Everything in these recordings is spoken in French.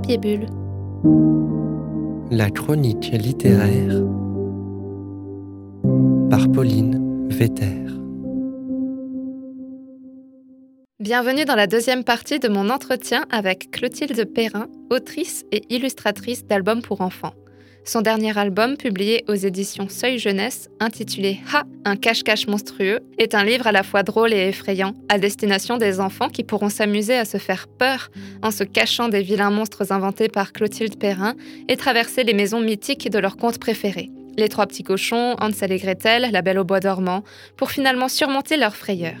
Papier Bulle. La chronique littéraire par Pauline Vetter. Bienvenue dans la deuxième partie de mon entretien avec Clotilde Perrin, autrice et illustratrice d'albums pour enfants. Son dernier album, publié aux éditions Seuil Jeunesse, intitulé Ha, un cache-cache monstrueux, est un livre à la fois drôle et effrayant, à destination des enfants qui pourront s'amuser à se faire peur en se cachant des vilains monstres inventés par Clotilde Perrin et traverser les maisons mythiques de leurs contes préférés. Les trois petits cochons, Hansel et Gretel, La Belle au bois dormant, pour finalement surmonter leur frayeur.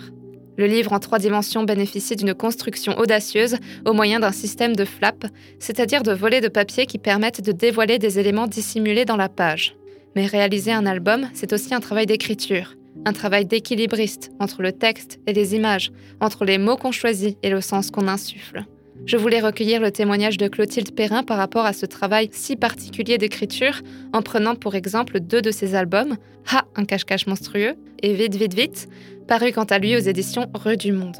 Le livre en trois dimensions bénéficie d'une construction audacieuse au moyen d'un système de flaps, c'est-à-dire de volets de papier qui permettent de dévoiler des éléments dissimulés dans la page. Mais réaliser un album, c'est aussi un travail d'écriture, un travail d'équilibriste entre le texte et les images, entre les mots qu'on choisit et le sens qu'on insuffle. Je voulais recueillir le témoignage de Clotilde Perrin par rapport à ce travail si particulier d'écriture en prenant pour exemple deux de ses albums, Ha, un cache-cache monstrueux et Vite, vite, vite, paru quant à lui aux éditions Rue du Monde.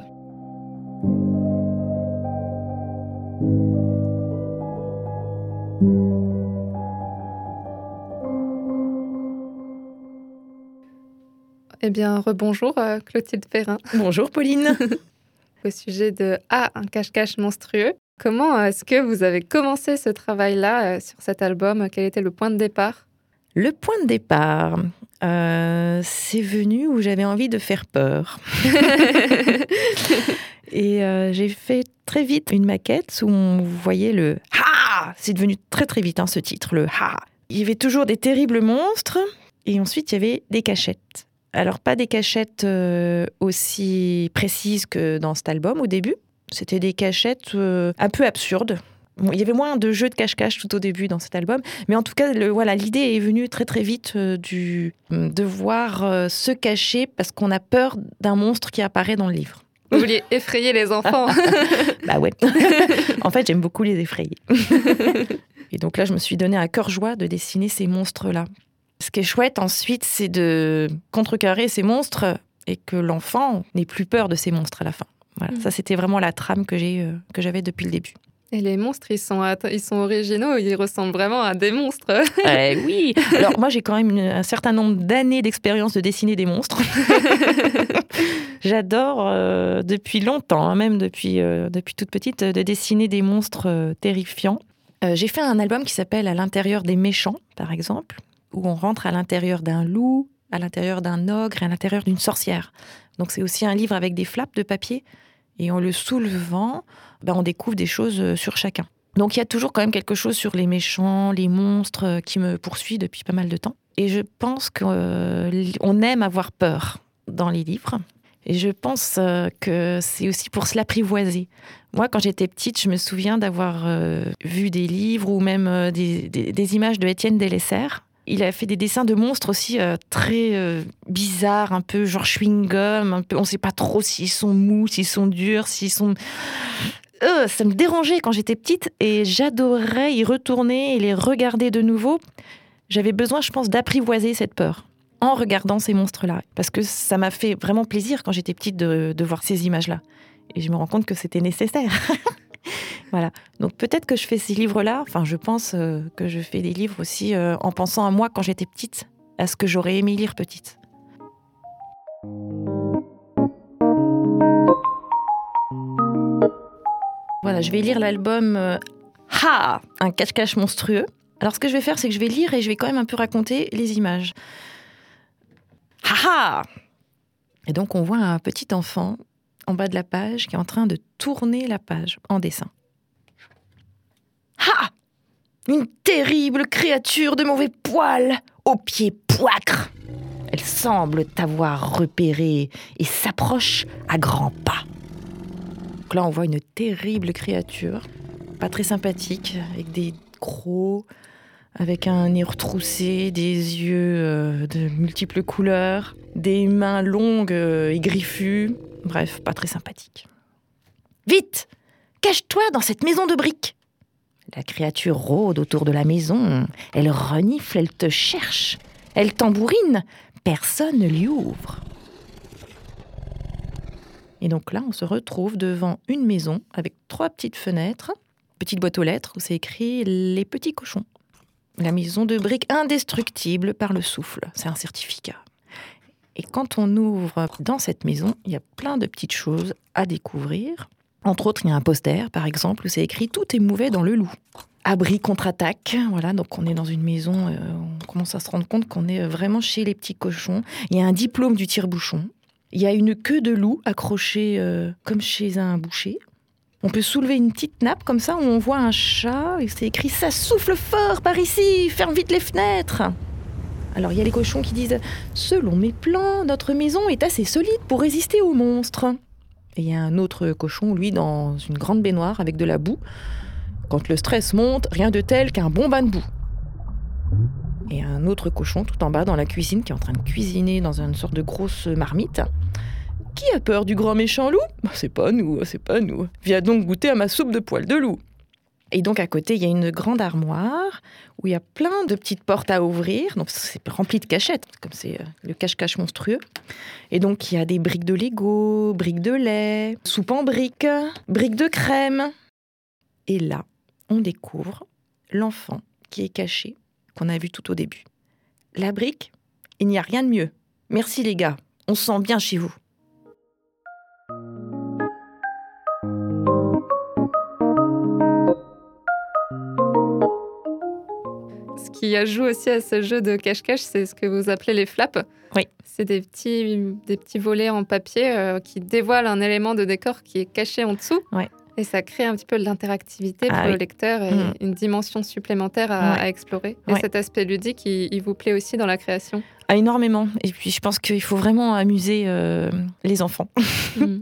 Eh bien, rebonjour euh, Clotilde Perrin. Bonjour Pauline. Au sujet de Ah, un cache-cache monstrueux. Comment est-ce que vous avez commencé ce travail-là euh, sur cet album? Quel était le point de départ? Le point de départ, euh, c'est venu où j'avais envie de faire peur. Et euh, j'ai fait très vite une maquette où on voyait le Ha C'est devenu très très vite hein, ce titre, le Ha. Il y avait toujours des terribles monstres et ensuite il y avait des cachettes. Alors pas des cachettes euh, aussi précises que dans cet album au début. C'était des cachettes un peu absurdes. Bon, il y avait moins de jeux de cache-cache tout au début dans cet album, mais en tout cas, le, voilà, l'idée est venue très très vite du de voir se cacher parce qu'on a peur d'un monstre qui apparaît dans le livre. Vous vouliez effrayer les enfants Bah ouais. en fait, j'aime beaucoup les effrayer. Et donc là, je me suis donné à cœur joie de dessiner ces monstres-là. Ce qui est chouette ensuite, c'est de contrecarrer ces monstres et que l'enfant n'ait plus peur de ces monstres à la fin. Voilà, ça c'était vraiment la trame que j'ai que j'avais depuis le début. Et les monstres, ils sont, ils sont originaux, ils ressemblent vraiment à des monstres. Eh oui Alors moi j'ai quand même un certain nombre d'années d'expérience de dessiner des monstres. J'adore euh, depuis longtemps, hein, même depuis, euh, depuis toute petite, de dessiner des monstres euh, terrifiants. j'ai fait un album qui s'appelle À l'intérieur des méchants, par exemple, où on rentre à l'intérieur d'un loup, à l'intérieur d'un ogre à l'intérieur d'une sorcière. Donc c'est aussi un livre avec des flaps de papier. Et en le soulevant, ben, on découvre des choses sur chacun. Donc il y a toujours quand même quelque chose sur les méchants, les monstres qui me poursuit depuis pas mal de temps. Et je pense qu'on aime avoir peur dans les livres. Et je pense que c'est aussi pour se l'apprivoiser. Moi, quand j'étais petite, je me souviens d'avoir vu des livres ou même des, images de Étienne Delessert. Il a fait des dessins de monstres aussi très bizarres, un peu genre chewing-gum. Un peu, on ne sait pas trop s'ils sont mous, s'ils sont durs, s'ils sont... ça me dérangeait quand j'étais petite et j'adorais y retourner et les regarder de nouveau. J'avais besoin, je pense, d'apprivoiser cette peur en regardant ces monstres-là. Parce que ça m'a fait vraiment plaisir quand j'étais petite de, voir ces images-là. Et je me rends compte que c'était nécessaire. voilà. Donc peut-être que je fais ces livres-là, enfin je pense euh, que je fais des livres aussi euh, en pensant à moi quand j'étais petite, à ce que j'aurais aimé lire petite. Voilà, je vais lire l'album euh, Ha Un cache-cache monstrueux. Alors ce que je vais faire, c'est que je vais lire et je vais quand même un peu raconter les images. Ha Et donc on voit un petit enfant bas de la page qui est en train de tourner la page en dessin. Ha Une terrible créature de mauvais poil, aux pieds poicres. Elle semble t'avoir repéré et s'approche à grands pas. Donc là, on voit une terrible créature, pas très sympathique, avec des crocs, avec un nez retroussé, des yeux euh, de multiples couleurs, des mains longues euh, et griffues. Bref, pas très sympathique. Vite Cache-toi dans cette maison de briques La créature rôde autour de la maison. Elle renifle, elle te cherche. Elle tambourine. Personne ne lui ouvre. Et donc là, on se retrouve devant une maison avec trois petites fenêtres petite boîte aux lettres où c'est écrit Les petits cochons. La maison de briques indestructible par le souffle. C'est un certificat. Et quand on ouvre dans cette maison, il y a plein de petites choses à découvrir. Entre autres, il y a un poster, par exemple, où c'est écrit Tout est mauvais dans le loup. Abri contre-attaque, voilà, donc on est dans une maison, euh, on commence à se rendre compte qu'on est vraiment chez les petits cochons. Il y a un diplôme du tire-bouchon. Il y a une queue de loup accrochée euh, comme chez un boucher. On peut soulever une petite nappe comme ça où on voit un chat et c'est écrit Ça souffle fort par ici, ferme vite les fenêtres. Alors il y a les cochons qui disent Selon mes plans, notre maison est assez solide pour résister aux monstres. Et il y a un autre cochon, lui, dans une grande baignoire avec de la boue. Quand le stress monte, rien de tel qu'un bon bain de boue. Et un autre cochon tout en bas dans la cuisine qui est en train de cuisiner dans une sorte de grosse marmite. Qui a peur du grand méchant loup? Bah, C'est pas nous, c'est pas nous. Viens donc goûter à ma soupe de poils de loup. Et donc à côté, il y a une grande armoire où il y a plein de petites portes à ouvrir. Donc c'est rempli de cachettes, comme c'est euh, le cache-cache monstrueux. Et donc il y a des briques de Lego, briques de lait, soupe en briques, briques de crème. Et là, on découvre l'enfant qui est caché, qu'on a vu tout au début. La brique, il n'y a rien de mieux. Merci les gars, on se sent bien chez vous. Qui ajoute aussi à ce jeu de cache-cache, c'est ce que vous appelez les flaps. Oui. C'est des petits, des petits volets en papier euh, qui dévoilent un élément de décor qui est caché en dessous. Ouais. Et ça crée un petit peu de l'interactivité Ah pour oui. le lecteur et Mm. une dimension supplémentaire à, Ouais. à explorer. Et Ouais. cet aspect ludique, il, il vous plaît aussi dans la création? Ah, énormément. Et puis je pense qu'il faut vraiment amuser euh, les enfants. Mm.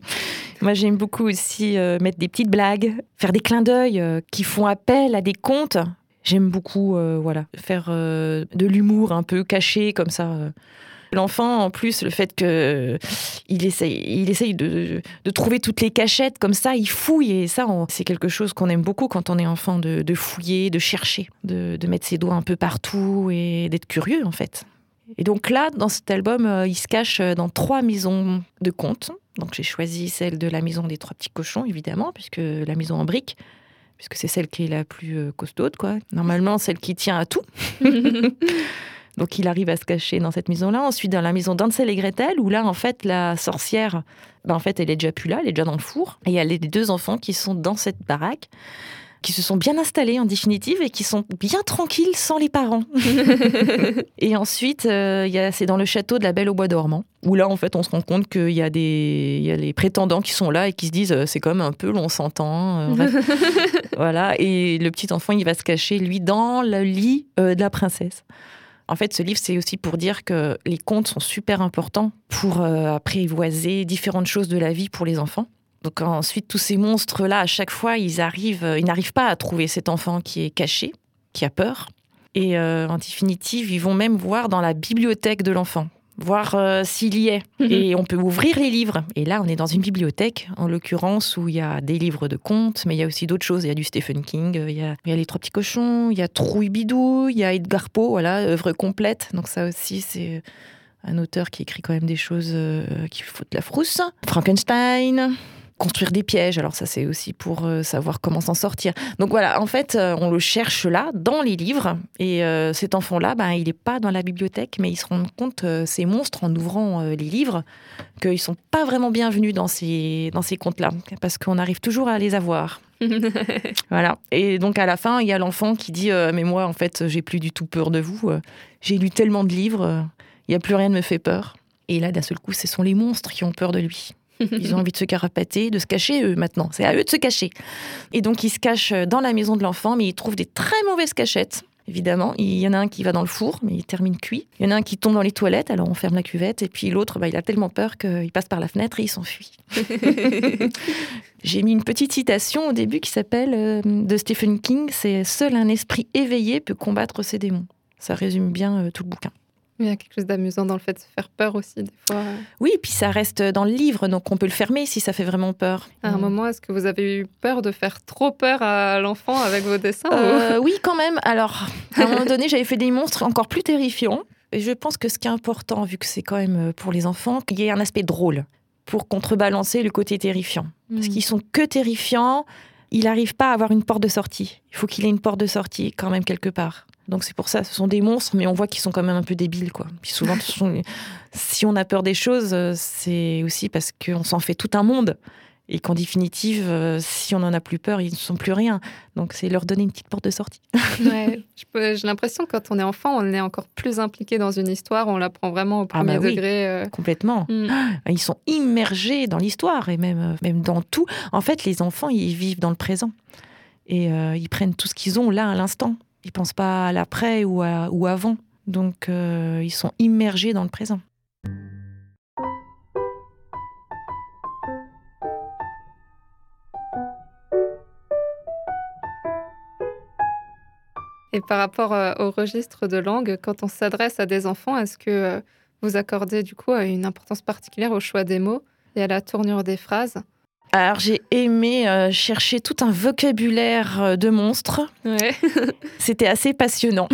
Moi, j'aime beaucoup aussi euh, mettre des petites blagues, faire des clins d'œil euh, qui font appel à des contes. J'aime beaucoup, euh, voilà, faire euh, de l'humour un peu caché comme ça. euh. L'enfant, en plus, le fait que il essaye, il essaye de, trouver toutes les cachettes comme ça, il fouille et ça, c'est quelque chose qu'on aime beaucoup quand on est enfant, de, fouiller, de chercher, de, mettre ses doigts un peu partout et d'être curieux en fait. Et donc là, dans cet album, il se cache dans trois maisons de contes. Donc j'ai choisi celle de la maison des trois petits cochons, évidemment, puisque la maison en briques, puisque c'est celle qui est la plus euh, costaude, quoi. Normalement, celle qui tient à tout. Donc il arrive à se cacher dans cette maison-là. Ensuite, dans la maison d'Ansel et Gretel, où là, en fait, la sorcière, ben, en fait, elle est déjà plus là, elle est déjà dans le four. Et il y a les deux enfants qui sont dans cette baraque, qui se sont bien installés en définitive et qui sont bien tranquilles sans les parents. et ensuite, euh, c'est dans le château de la Belle au Bois dormant, où là, en fait, on se rend compte qu'il y a des, il y a les prétendants qui sont là et qui se disent, euh, c'est comme un peu l'on s'entend. euh, voilà. Et le petit enfant, il va se cacher, lui, dans le lit euh, de la princesse. En fait, ce livre, c'est aussi pour dire que les contes sont super importants pour apprivoiser différentes choses de la vie pour les enfants. Donc ensuite, tous ces monstres-là, à chaque fois, ils arrivent, euh, ils n'arrivent pas à trouver cet enfant qui est caché, qui a peur. Et euh, en définitive, ils vont même voir dans la bibliothèque de l'enfant, voir euh, s'il y est. Et on peut ouvrir les livres. Et là, on est dans une bibliothèque, en l'occurrence, où il y a des livres de contes, mais il y a aussi d'autres choses. Il y a du Stephen King, il y a, il y a Les Trois Petits Cochons, il y a Trouille Bidou, il y a Edgar Poe, voilà, œuvre complète. Donc ça aussi, c'est un auteur qui écrit quand même des choses euh, qui foutent la frousse. Frankenstein. Construire des pièges, alors ça c'est aussi pour euh, savoir comment s'en sortir. Donc voilà, en fait, euh, on le cherche là, dans les livres, et euh, cet enfant-là, ben, il n'est pas dans la bibliothèque, mais il se rend compte, ces monstres, en ouvrant les livres, qu'ils sont pas vraiment bienvenus dans ces, dans ces contes-là, parce qu'on arrive toujours à les avoir. Voilà. Et donc à la fin, il y a l'enfant qui dit Mais moi, en fait, j'ai plus du tout peur de vous. J'ai lu tellement de livres, il n'y a plus rien ne me fait peur. Et là, d'un seul coup, ce sont les monstres qui ont peur de lui. Ils ont envie de se carapater, de se cacher, eux, maintenant. C'est à eux de se cacher. Et donc, ils se cachent dans la maison de l'enfant, mais ils trouvent des très mauvaises cachettes. Évidemment, il y en a un qui va dans le four, mais il termine cuit. Il y en a un qui tombe dans les toilettes, alors on ferme la cuvette. Et puis l'autre, bah, il a tellement peur qu'il passe par la fenêtre et il s'enfuit. J'ai mis une petite citation au début qui s'appelle euh, de Stephen King, c'est Seul un esprit éveillé peut combattre ses démons. Ça résume bien euh, tout le bouquin. Il y a quelque chose d'amusant dans le fait de se faire peur aussi, des fois. Oui, puis ça reste dans le livre, donc on peut le fermer si ça fait vraiment peur. À un Mm. moment, est-ce que vous avez eu peur de faire trop peur à l'enfant avec vos dessins ou- Euh, oui, quand même. Alors, à un moment donné, j'avais fait des monstres encore plus terrifiants. Et je pense que ce qui est important, vu que c'est quand même euh, pour les enfants, qu'il y ait un aspect drôle pour contrebalancer le côté terrifiant. Parce Mm. qu'ils sont que terrifiants, il n'arrive pas à avoir une porte de sortie. Il faut qu'il ait une porte de sortie quand même quelque part. Donc c'est pour ça, ce sont des monstres, mais on voit qu'ils sont quand même un peu débiles, quoi. Puis souvent, si on a peur des choses, euh, c'est aussi parce qu'on s'en fait tout un monde et qu'en définitive, euh, si on n'en a plus peur, ils ne sont plus rien. Donc c'est leur donner une petite porte de sortie. ouais, j'ai l'impression que quand on est enfant, on est encore plus impliqué dans une histoire, on la prend vraiment au ah premier bah degré. Euh. Complètement. Mm. Ils sont immergés dans l'histoire et même, même dans tout. En fait, les enfants, ils vivent dans le présent. Et ils prennent tout ce qu'ils ont là à l'instant. Ils pensent pas à l'après ou, ou avant. Donc ils sont immergés dans le présent. Et par rapport euh, au registre de langue, quand on s'adresse à des enfants, est-ce que euh, vous accordez du coup une importance particulière au choix des mots et à la tournure des phrases? Alors j'ai aimé euh, chercher tout un vocabulaire euh, de monstres. C'était assez passionnant.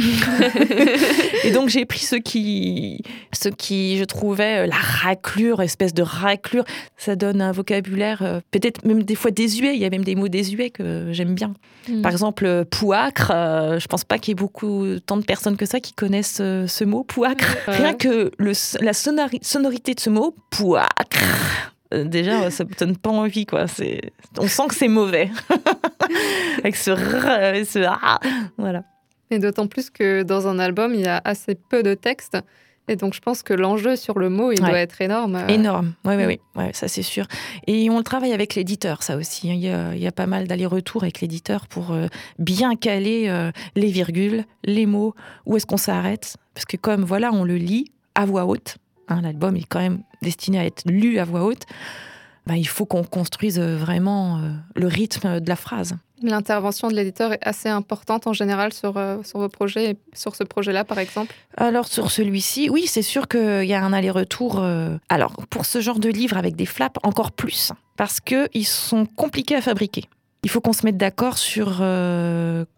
et donc j'ai pris ce qui, ce qui je trouvais euh, la raclure, espèce de raclure. Ça donne un vocabulaire peut-être même des fois désuet. Il y a même des mots désuets que j'aime bien. Hmm. Par exemple pouacre. je pense pas qu'il y ait beaucoup tant de personnes que ça qui connaissent ce mot pouacre. Rien que le, la sonorité de ce mot pouacre déjà, ça ne donne pas envie, quoi. On sent que c'est mauvais. Avec ce, ce ah, voilà. Et d'autant plus que dans un album, il y a assez peu de texte. Et donc, je pense que l'enjeu sur le mot, il doit être énorme. Énorme, oui, oui, oui, ça c'est sûr. Et on travaille avec l'éditeur, ça aussi. Il y a, il y a pas mal d'allers-retours avec l'éditeur pour euh, bien caler euh, les virgules, les mots, où est-ce qu'on s'arrête. Parce que comme, voilà, on le lit à voix haute, Hein, l'album est quand même destiné à être lu à voix haute, bah, il faut qu'on construise vraiment euh, le rythme de la phrase. L'intervention de l'éditeur est assez importante en général sur, euh, sur vos projets, sur ce projet-là par exemple? Alors sur celui-ci, oui, c'est sûr qu'il y a un aller-retour. Euh, alors pour ce genre de livre avec des flaps, encore plus, parce qu'ils sont compliqués à fabriquer. Il faut qu'on se mette d'accord sur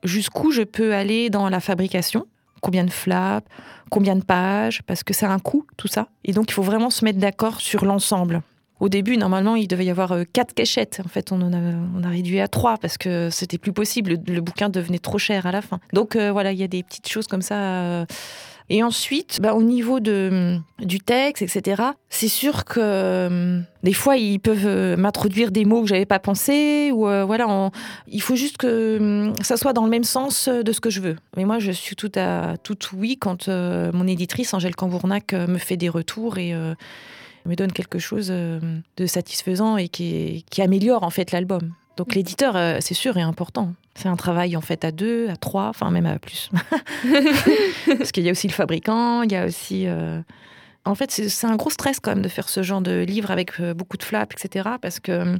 jusqu'où je peux aller dans la fabrication, combien de flaps, combien de pages, parce que c'est un coût, tout ça. Et donc, il faut vraiment se mettre d'accord sur l'ensemble. Au début, normalement, il devait y avoir euh, quatre cachettes. En fait, on, en a, a réduit à trois parce que c'était plus possible. Le, bouquin devenait trop cher à la fin. Donc euh, voilà, il y a des petites choses comme ça. Euh, et ensuite, bah, au niveau de, du texte, etc., c'est sûr que euh, des fois, ils peuvent euh, m'introduire des mots que j'avais pas pensé. Ou euh, voilà, il faut juste que ça soit dans le même sens de ce que je veux. Mais moi, je suis tout à tout oui quand mon éditrice, Angèle Cambournac, me fait des retours et me donne quelque chose de satisfaisant et qui, qui améliore en fait l'album. Donc l'éditeur, c'est sûr, est important. C'est un travail en fait à deux, à trois, enfin même à plus. Parce qu'il y a aussi le fabricant, il y a aussi. Euh, en fait, c'est un gros stress quand même de faire ce genre de livre avec euh, beaucoup de flaps, etc. Parce que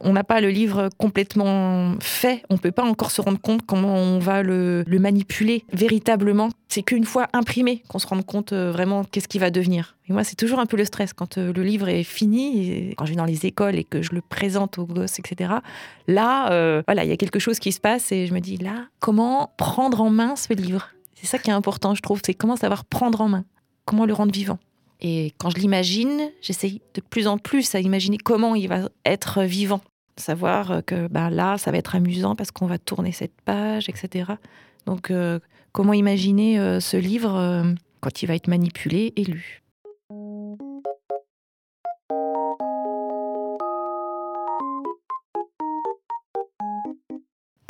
on n'a pas le livre complètement fait. On ne peut pas encore se rendre compte comment on va le, manipuler véritablement. C'est qu'une fois imprimé qu'on se rende compte euh, vraiment qu'est-ce qui va devenir. Et moi, c'est toujours un peu le stress quand euh, le livre est fini, quand je vais dans les écoles et que je le présente aux gosses, etc. Là, euh, voilà, il y a quelque chose qui se passe et je me dis là, comment prendre en main ce livre? C'est ça qui est important, je trouve, c'est comment savoir prendre en main, comment le rendre vivant. Et quand je l'imagine, j'essaye de plus en plus à imaginer comment il va être vivant. Savoir que ben là, ça va être amusant parce qu'on va tourner cette page, etc. Donc, euh, comment imaginer euh, ce livre euh, quand il va être manipulé et lu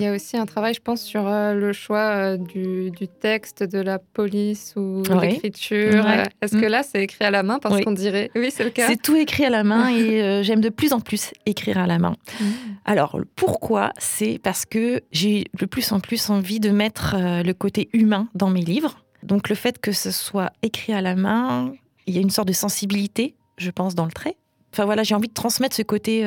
Il y a aussi un travail, je pense, sur euh, le choix euh, du, texte, de la police ou de l'écriture. Euh, est-ce que mm. là, c'est écrit à la main? Parce qu'on dirait Oui, c'est le cas. C'est tout écrit à la main et j'aime de plus en plus écrire à la main. Mm. Alors, pourquoi? C'est parce que j'ai de plus en plus envie de mettre le côté humain dans mes livres. Donc, le fait que ce soit écrit à la main, il y a une sorte de sensibilité, je pense, dans le trait. Enfin voilà, j'ai envie de transmettre ce côté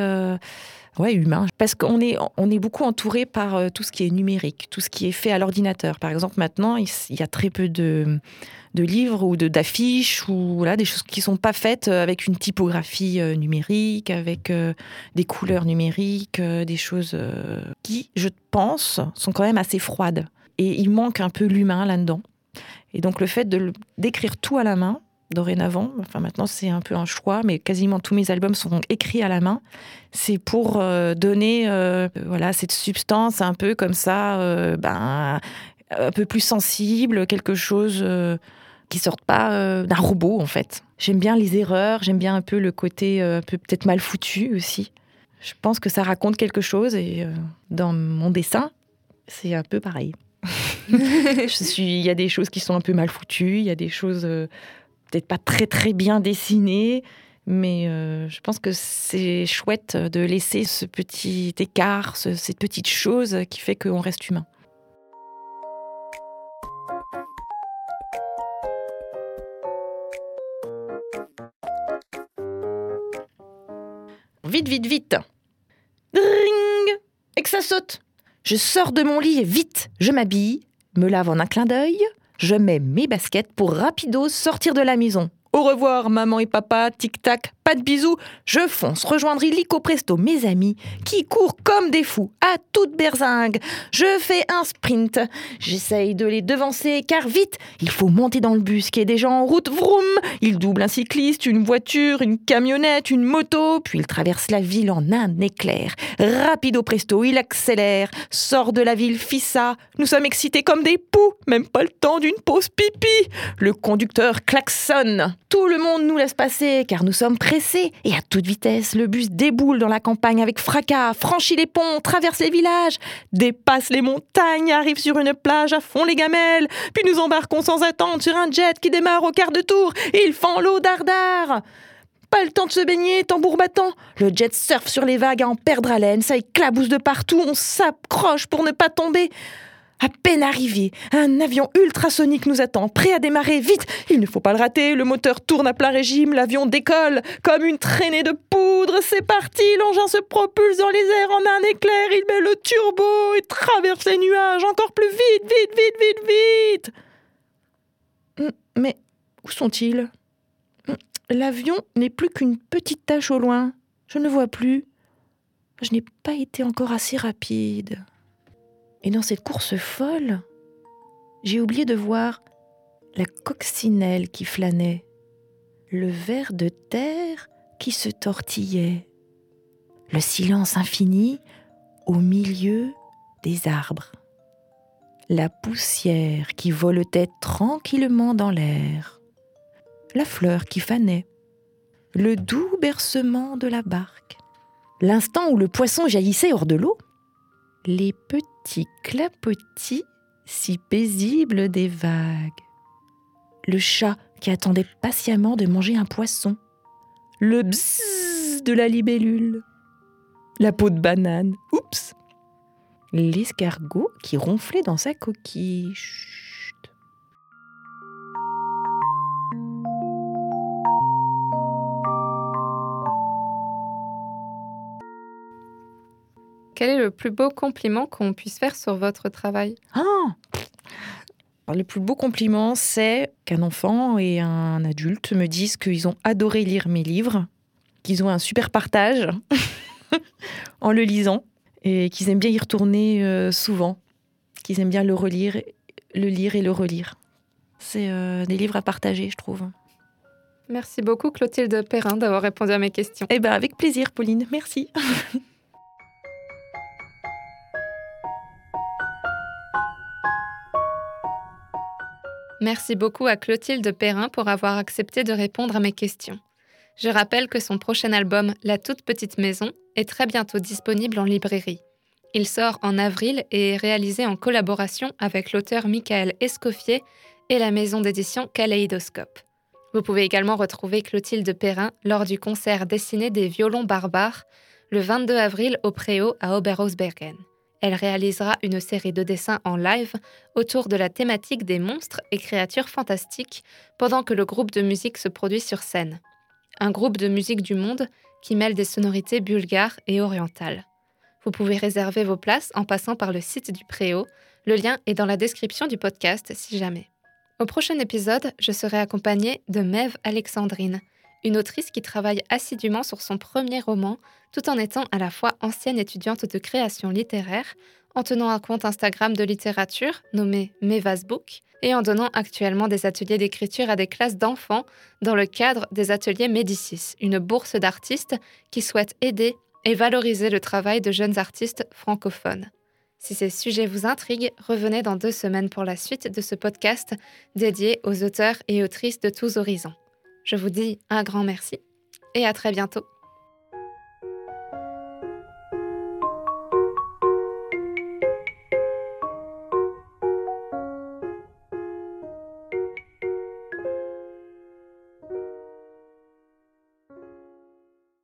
Ouais, humain. Parce qu'on est, on est beaucoup entouré par euh, tout ce qui est numérique, tout ce qui est fait à l'ordinateur. Par exemple, maintenant, il y a très peu de, de livres ou de, d'affiches ou voilà, des choses qui ne sont pas faites euh, avec une typographie euh, numérique, avec des couleurs numériques, des choses qui, je pense, sont quand même assez froides. Et il manque un peu l'humain là-dedans. Et donc, le fait de, d'écrire tout à la main, dorénavant. Enfin, maintenant, c'est un peu un choix, mais quasiment tous mes albums sont écrits à la main. C'est pour euh, donner euh, voilà, cette substance un peu comme ça, euh, ben, un peu plus sensible, quelque chose qui sorte pas d'un robot, en fait. J'aime bien les erreurs, j'aime bien un peu le côté un peu peut-être mal foutu aussi. Je pense que ça raconte quelque chose et dans mon dessin, c'est un peu pareil. il y a des choses qui sont un peu mal foutues, il y a des choses peut-être pas très très bien dessiné, mais euh, je pense que c'est chouette de laisser ce petit écart, cette petite chose qui fait qu'on reste humain. Vite, vite, vite. Dring. Et que ça saute. Je sors de mon lit et vite, je m'habille, me lave en un clin d'œil, je mets mes baskets pour rapido sortir de la maison. Au revoir, maman et papa, tic-tac, pas de bisous, je fonce rejoindre illico presto mes amis qui courent comme des fous à toute berzingue. Je fais un sprint. J'essaye de les devancer car vite, il faut monter dans le bus qui est déjà en route. Vroom Il double un cycliste, une voiture, une camionnette, une moto, puis il traverse la ville en un éclair. Rapido presto, il accélère, sort de la ville Fissa. Nous sommes excités comme des poux, même pas le temps d'une pause pipi. Le conducteur klaxonne. Tout le monde nous laisse passer car nous sommes prêts et à toute vitesse, le bus déboule dans la campagne avec fracas, franchit les ponts, traverse les villages, dépasse les montagnes, arrive sur une plage à fond les gamelles, puis nous embarquons sans attendre sur un jet qui démarre au quart de tour. Il fend l'eau dardard. Pas le temps de se baigner, tambour battant. Le jet surfe sur les vagues à en perdre haleine, ça éclabousse de partout, on s'accroche pour ne pas tomber. À peine arrivé, un avion ultrasonique nous attend, prêt à démarrer vite. Il ne faut pas le rater, le moteur tourne à plein régime, l'avion décolle comme une traînée de poudre. C'est parti, l'engin se propulse dans les airs en un éclair, il met le turbo et traverse les nuages encore plus vite, vite, vite, vite, vite. Hum, mais où sont-ils? Hum, L'avion n'est plus qu'une petite tache au loin. Je ne vois plus. Je n'ai pas été encore assez rapide. Et dans cette course folle, j'ai oublié de voir la coccinelle qui flânait, le ver de terre qui se tortillait, le silence infini au milieu des arbres, la poussière qui voletait tranquillement dans l'air, la fleur qui fanait, le doux bercement de la barque, l'instant où le poisson jaillissait hors de l'eau, les petits clapotis si paisibles des vagues, le chat qui attendait patiemment de manger un poisson, le bzzz de la libellule, la peau de banane, oups, l'escargot qui ronflait dans sa coquille. Quel est le plus beau compliment qu'on puisse faire sur votre travail? Ah Le plus beau compliment, c'est qu'un enfant et un adulte me disent qu'ils ont adoré lire mes livres, qu'ils ont un super partage en le lisant et qu'ils aiment bien y retourner euh, souvent, qu'ils aiment bien le relire, le lire et le relire. C'est euh, des livres à partager, je trouve. Merci beaucoup Clotilde Perrin d'avoir répondu à mes questions. Eh ben avec plaisir Pauline, merci. Merci beaucoup à Clotilde Perrin pour avoir accepté de répondre à mes questions. Je rappelle que son prochain album, La toute petite maison, est très bientôt disponible en librairie. Il sort en avril et est réalisé en collaboration avec l'auteur Michael Escoffier et la maison d'édition Kaleidoscope. Vous pouvez également retrouver Clotilde Perrin lors du concert dessiné des violons barbares le 22 avril au Préau à Oberhausbergen elle réalisera une série de dessins en live autour de la thématique des monstres et créatures fantastiques pendant que le groupe de musique se produit sur scène. Un groupe de musique du monde qui mêle des sonorités bulgares et orientales. Vous pouvez réserver vos places en passant par le site du Préau. Le lien est dans la description du podcast si jamais. Au prochain épisode, je serai accompagnée de Mev Alexandrine, une autrice qui travaille assidûment sur son premier roman, tout en étant à la fois ancienne étudiante de création littéraire, en tenant un compte Instagram de littérature nommé Mevas Book et en donnant actuellement des ateliers d'écriture à des classes d'enfants dans le cadre des ateliers Médicis, une bourse d'artistes qui souhaite aider et valoriser le travail de jeunes artistes francophones. Si ces sujets vous intriguent, revenez dans deux semaines pour la suite de ce podcast dédié aux auteurs et autrices de tous horizons. Je vous dis un grand merci et à très bientôt.